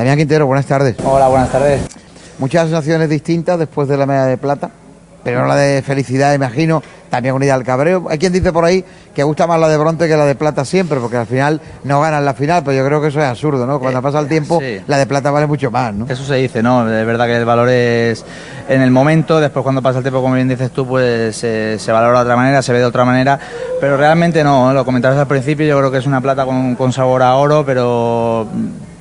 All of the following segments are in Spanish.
Damián Quintero, buenas tardes. Hola, buenas tardes. Muchas sensaciones distintas después de la medalla de plata, pero no la de felicidad, imagino, también unida al cabreo. Hay quien dice por ahí que gusta más la de bronce que la de plata siempre, porque al final no ganan la final, pero yo creo que eso es absurdo, ¿no? Cuando Eh, pasa el tiempo, sí. la de plata vale mucho más, ¿no? Eso se dice, ¿no? Es verdad que el valor es en el momento, después cuando pasa el tiempo, como bien dices tú, pues eh, se valora de otra manera, se ve de otra manera, pero realmente no, lo comentabas al principio, yo creo que es una plata con, con sabor a oro, pero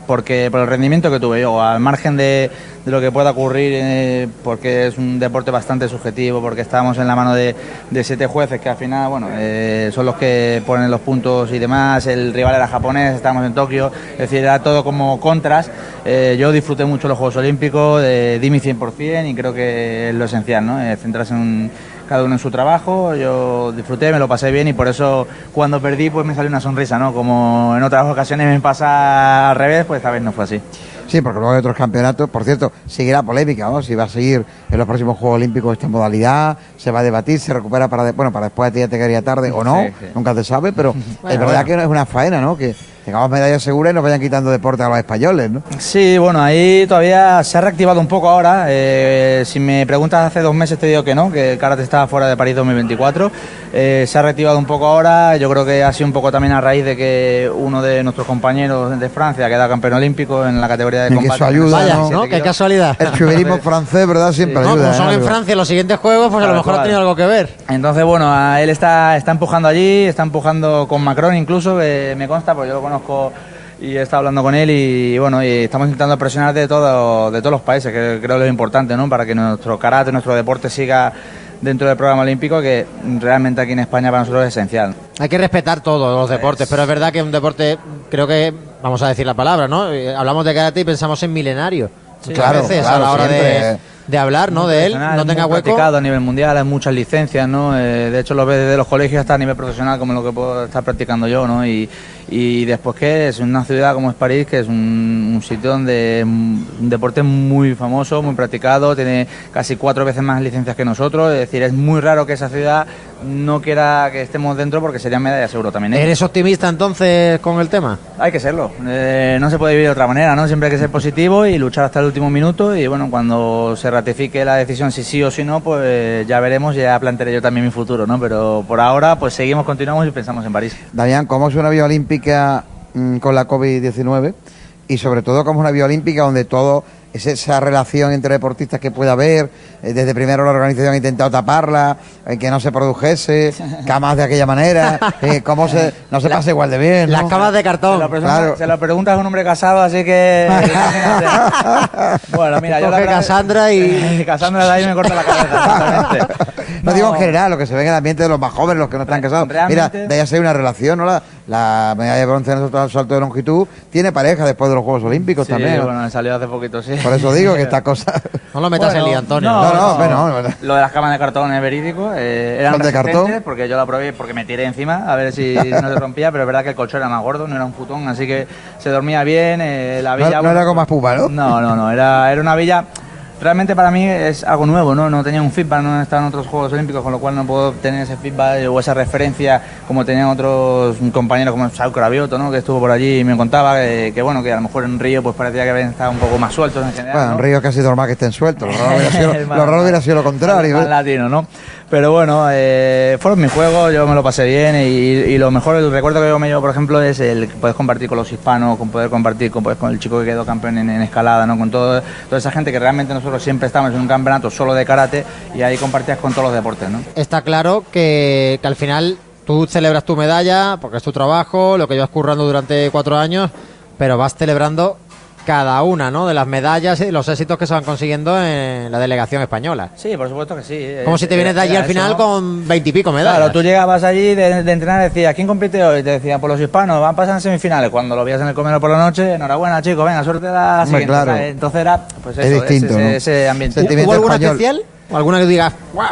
porque por el rendimiento que tuve yo, al margen de, lo que pueda ocurrir, eh, porque es un deporte bastante subjetivo, porque estábamos en la mano de, siete jueces que al final, bueno, eh, son los que ponen los puntos y demás, el rival era japonés, estábamos en Tokio, es decir, era todo como contras. Eh, yo disfruté mucho los Juegos Olímpicos, di mi 100% y creo que es lo esencial, ¿no? Centrarse en un- cada uno en su trabajo, yo disfruté, me lo pasé bien y por eso cuando perdí pues me salió una sonrisa, ¿no? Como en otras ocasiones me pasa al revés, pues esta vez no fue así. Sí, porque luego hay otros campeonatos. Por cierto, seguirá polémica, ¿no? Si va a seguir en los próximos Juegos Olímpicos esta modalidad, se va a debatir, se recupera para, de- bueno, para después de ti ya te quedaría tarde o no, Sí, sí. nunca se sabe, pero es verdad bueno. que no es una faena, ¿no? Que tengamos medallas seguras y nos vayan quitando deporte a los españoles, ¿no? Sí, bueno, ahí todavía se ha reactivado un poco ahora. Eh, si me preguntas hace dos meses te digo que no, que el karate estaba fuera de París 2024. Eh, se ha reactivado un poco ahora. Yo creo que ha sido un poco también a raíz de que uno de nuestros compañeros de Francia queda campeón olímpico en la categoría de Y que combate. eso ayuda, Vaya, ¿no? ¿no? Qué casualidad. El chuverismo francés, ¿verdad? Siempre No, ayuda. como son ¿eh? en. Francia los siguientes juegos, pues a lo mejor ha tenido algo que ver. Entonces, bueno, a él está, está empujando allí, está empujando con Macron incluso, que me consta, porque yo lo conozco y he estado hablando con él y bueno, y estamos intentando presionar de, todo, de todos los países, que creo que es importante, ¿no? Para que nuestro karate, nuestro deporte siga dentro del programa olímpico, que realmente aquí en España para nosotros es esencial. Hay que respetar todos los deportes, pero es verdad que es un deporte, creo que, vamos a decir la palabra, ¿no? Eh, Hablamos de karate y pensamos en milenario. Muchas claro, veces claro, a la hora de, de hablar, ¿no? De él, no es tenga hueco. practicado a nivel mundial, hay muchas licencias, ¿no? Eh, de hecho, lo ves desde los colegios hasta a nivel profesional, como lo que puedo estar practicando yo, ¿no? Y, y después que es una ciudad como es París, que es un, un sitio donde un deporte muy famoso, muy practicado, tiene casi cuatro veces más licencias que nosotros, es decir, es muy raro que esa ciudad no quiera que estemos dentro porque serían medallas seguro también. ¿eh? ¿Eres optimista entonces con el tema? Hay que serlo. Eh, no se puede vivir de otra manera, ¿no? Siempre hay que ser positivo y luchar hasta el último minuto. Y bueno, cuando se ratifique la decisión si sí o si no, pues ya veremos, ya plantearé yo también mi futuro, ¿no? Pero por ahora, pues seguimos, continuamos y pensamos en París. Damián, ¿cómo es una vía olímpica mm, con la COVID-19? Y sobre todo, ¿cómo es una vía olímpica donde todo es esa relación entre deportistas que pueda haber? eh, desde primero la organización ha intentado taparla, eh, que no se produjese, camas de aquella manera, eh, cómo se, no se pasa igual de bien. Las ¿no? camas de Se cartón. lo, pregunta, Claro. se lo preguntas a un hombre casado, así que... bueno, mira, yo la Coge verdad- Cassandra y- Cassandra de ahí me corta la cabeza, No, digo en general, lo que se ve en el ambiente de los más jóvenes, los que no están casados. realmente- Mira, de ahí hay una relación, ¿no? La, la medalla de bronce en el salto de longitud tiene pareja después de los Juegos Olímpicos Sí, también. ¿no? bueno, me salió hace poquito, sí. Por eso digo que esta cosa... No lo metas Bueno, en lío, Antonio. No, no, no, no. Lo de las camas de cartón es verídico. Eh, eran ¿Son de cartón? porque yo la probé porque me tiré encima a ver si no se rompía, pero es verdad que el colchón era más gordo, no era un futón, así que se dormía bien. eh, la villa, no era como más pupa, ¿no? No, no, no, era, era una villa. Realmente para mí es algo nuevo, ¿no? No tenía un feedback, no estaba en otros Juegos Olímpicos, con lo cual no puedo tener ese feedback o esa referencia como tenían otros compañeros como Saúl Cravioto, ¿no? Que estuvo por allí y me contaba que, que, bueno, que a lo mejor en Río pues parecía que habían estado un poco más sueltos en general. Bueno, en ¿no? Río es casi normal que estén sueltos. Lo raro hubiera sido, lo raro hubiera sido lo contrario. ¿eh? latino, ¿no? Pero bueno, eh, fueron mis juegos, yo me lo pasé bien y, lo mejor, el recuerdo que yo me llevo, por ejemplo, es el que puedes compartir con los hispanos, con poder compartir con, pues, el chico que quedó campeón en, escalada, ¿no? Con todo, toda esa gente que realmente nosotros siempre estamos en un campeonato solo de karate y ahí compartías con todos los deportes, ¿no? Está claro que al final tú celebras tu medalla porque es tu trabajo, lo que llevas currando durante cuatro años, pero vas celebrando cada una ¿no? de las medallas y los éxitos que se van consiguiendo en la delegación española. Sí, por supuesto que sí. Como si te vienes de allí al final eso, ¿no? con veintipico medallas. Claro, tú llegabas allí de, de entrenar y decías, ¿quién compite hoy? Te decían, por los hispanos, van a pasar en semifinales. Cuando lo veías en el comedor por la noche, enhorabuena, chicos, venga, suerte la Hombre, siguiente. claro. Entonces era, pues Es eso, distinto, ese, ¿no? ese ambiente. Sentimiento ¿Hubo alguna español. especial? ¿O alguna que digas, ¡guau!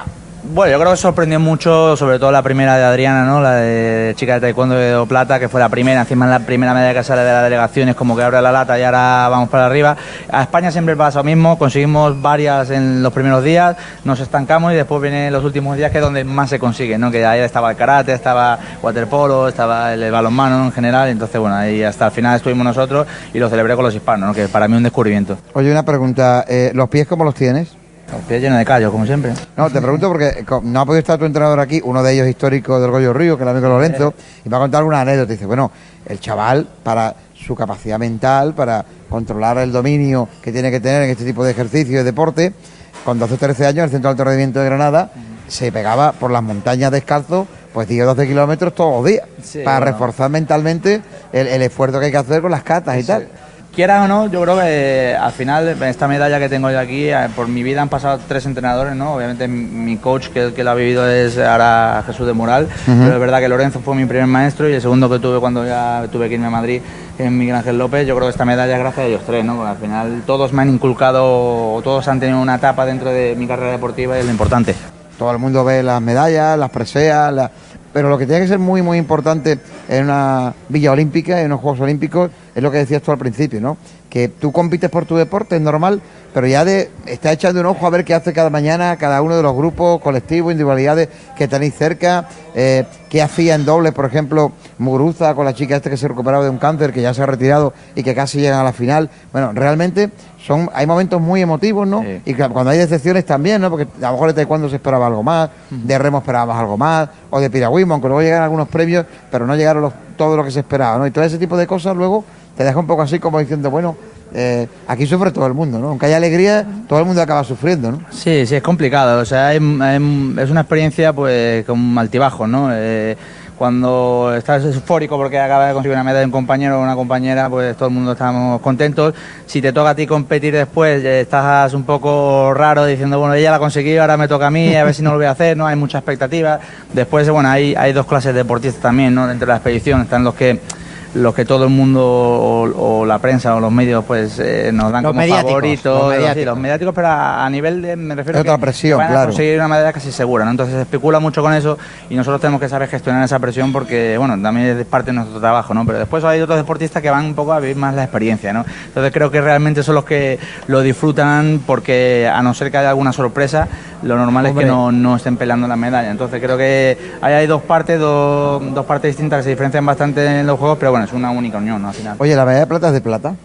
Bueno, yo creo que sorprendió mucho, sobre todo la primera de Adriana, ¿no? La de chica de taekwondo de plata, que fue la primera, encima la primera medalla que sale de la delegación, es como que abre la lata y ahora vamos para arriba. A España siempre pasa lo mismo, conseguimos varias en los primeros días, nos estancamos y después vienen los últimos días que es donde más se consigue, ¿no? Que ahí estaba el karate, estaba waterpolo, estaba el balonmano en general, entonces bueno, ahí hasta el final estuvimos nosotros y lo celebré con los hispanos, ¿no? Que para mí un descubrimiento. Oye, una pregunta, eh, ¿los pies cómo los tienes? Los pies llenos de callos, como siempre. No, te pregunto porque co- no ha podido estar tu entrenador aquí, uno de ellos histórico del Goyo Río, que es el amigo Lorenzo, y me ha contado alguna anécdota. Dice, bueno, el chaval, para su capacidad mental, para controlar el dominio que tiene que tener en este tipo de ejercicio y de deporte, con 12 o 13 años, en el Centro de Alto Rendimiento de Granada, se pegaba por las montañas descalzo, pues 10 o 12 kilómetros todos los días, Sí, para bueno. reforzar mentalmente el, el esfuerzo que hay que hacer con las catas y tal. Quieras o no, yo creo que eh, al final esta medalla que tengo yo aquí, eh, por mi vida han pasado tres entrenadores, ¿no? Obviamente mi- coach que, que lo ha vivido es ahora Jesús de Moral, pero es verdad que Lorenzo fue mi primer maestro y el segundo que tuve cuando ya tuve que irme a Madrid es Miguel Ángel López. Yo creo que esta medalla es gracias a ellos tres, ¿no? Porque al final todos me han inculcado, o todos han tenido una etapa dentro de mi carrera deportiva y es lo importante. Todo el mundo ve las medallas, las preseas, la- pero lo que tiene que ser muy, muy importante en una Villa Olímpica, en unos Juegos Olímpicos, es lo que decías tú al principio, ¿no? Que tú compites por tu deporte, es normal, pero ya de está echando un ojo a ver qué hace cada mañana cada uno de los grupos, colectivos, individualidades que tenéis cerca, eh, qué hacía en doble, por ejemplo, Muguruza con la chica esta que se recuperaba de un cáncer, que ya se ha retirado y que casi llegan a la final. Bueno, realmente son hay momentos muy emotivos, ¿no? Sí. Y cuando hay decepciones también, ¿no? Porque a lo mejor de taekwondo se esperaba algo más, de remo esperábamos algo más, o de piragüismo, aunque luego llegaron algunos premios, pero no llegaron los, todo lo que se esperaba, ¿no? Y todo ese tipo de cosas luego te deja un poco así como diciendo, bueno, eh, aquí sufre todo el mundo, ¿no? Aunque haya alegría, todo el mundo acaba sufriendo, ¿no? Sí, sí, es complicado. O sea, hay- es una experiencia pues con altibajos, ¿no? Eh, cuando estás eufórico porque acabas de conseguir una medalla de un compañero o una compañera, pues todo el mundo estamos contentos. Si te toca a ti competir después, eh, estás un poco raro diciendo, bueno, ella la ha conseguido, ahora me toca a mí, a ver si no lo voy a hacer, ¿no? Hay mucha expectativa. Después, bueno, hay, hay dos clases de deportistas también, ¿no? Dentro de la expedición están los que los que todo el mundo o, o la prensa o los medios pues eh, nos dan Los como mediáticos, favoritos los sí, mediáticos. los mediáticos pero a, a nivel de me refiero a que otra presión, van a claro. conseguir una medalla casi segura ¿no? entonces se especula mucho con eso y nosotros tenemos que saber gestionar esa presión porque bueno también es parte de nuestro trabajo no pero después hay otros deportistas que van un poco a vivir más la experiencia no entonces creo que realmente son los que lo disfrutan porque a no ser que haya alguna sorpresa lo normal Hombre. es que no, no estén peleando la medalla entonces creo que ahí hay dos partes dos, dos partes distintas que se diferencian bastante en los juegos pero bueno es una única unión ¿no? al final Oye, la medalla de plata es de plata.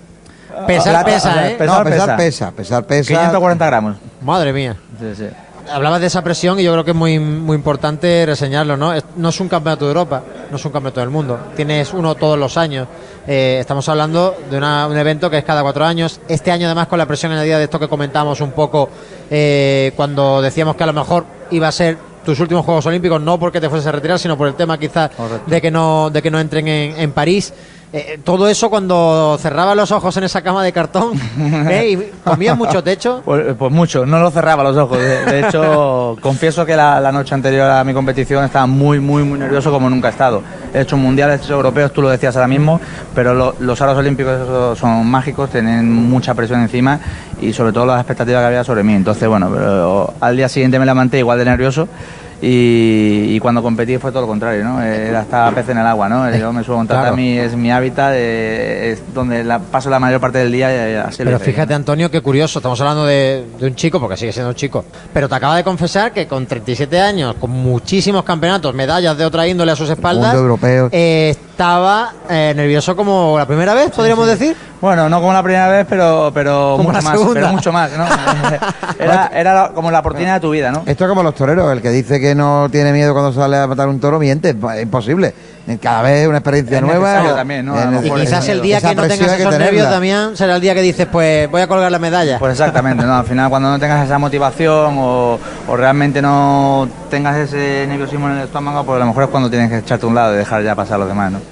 Pesar Plata, pesa, ¿eh? Pesar no, pesar pesa. pesa, pesar pesa. 540 gramos Madre mía. sí, sí. Hablabas de esa presión y yo creo que es muy, muy importante reseñarlo, ¿no? No es un campeonato de Europa, no es un campeonato del mundo. Tienes uno todos los años. Eh, estamos hablando de una- un evento que es cada cuatro años. Este año, además, con la presión añadida de esto que comentamos un poco eh, cuando decíamos que a lo mejor iba a ser tus últimos Juegos Olímpicos, no porque te fueses a retirar, sino por el tema quizás Correcto. de que no de que no entren en, en París. Eh, todo eso cuando cerraba los ojos en esa cama de cartón ¿eh? y comías mucho techo. Pues, pues mucho, no lo cerraba los ojos. De, de hecho, confieso que la, la noche anterior a mi competición estaba muy, muy, muy nervioso como nunca he estado. He hecho mundiales, he hecho europeos, tú lo decías ahora mismo, pero lo- los aros olímpicos son mágicos, tienen mucha presión encima y sobre todo las expectativas que había sobre mí. Entonces, bueno, pero al día siguiente me levanté igual de nervioso. Y, y cuando competí fue todo lo contrario, ¿no? Era hasta pez en el agua, ¿no? Yo me subo a un Claro. tatami, es mi hábitat, eh, es donde la, paso la mayor parte del día y así lo Pero fíjate, Antonio, qué curioso. Estamos hablando de, de un chico, porque sigue siendo un chico. Pero te acaba de confesar que con 37 años, con muchísimos campeonatos, medallas de otra índole a sus espaldas, Mundo europeo. eh, estaba eh, nervioso como la primera vez, podríamos decir. Bueno, no como la primera vez, pero, pero Como mucho más, pero mucho más, ¿no? era, como la oportunidad de tu vida, ¿no? Esto es como los toreros, el que dice que no tiene miedo cuando sale a matar un toro, miente, es imposible. Cada vez es una experiencia Es nueva. también, ¿no? Es Y quizás el día que no tengas esos nervios. Damián, será el día que dices, pues voy a colgar la medalla. Pues exactamente, ¿no? Al final cuando no tengas esa motivación o, o realmente no tengas ese nerviosismo en el estómago, pues a lo mejor es cuando tienes que echarte a un lado y dejar ya pasar a los demás, ¿no?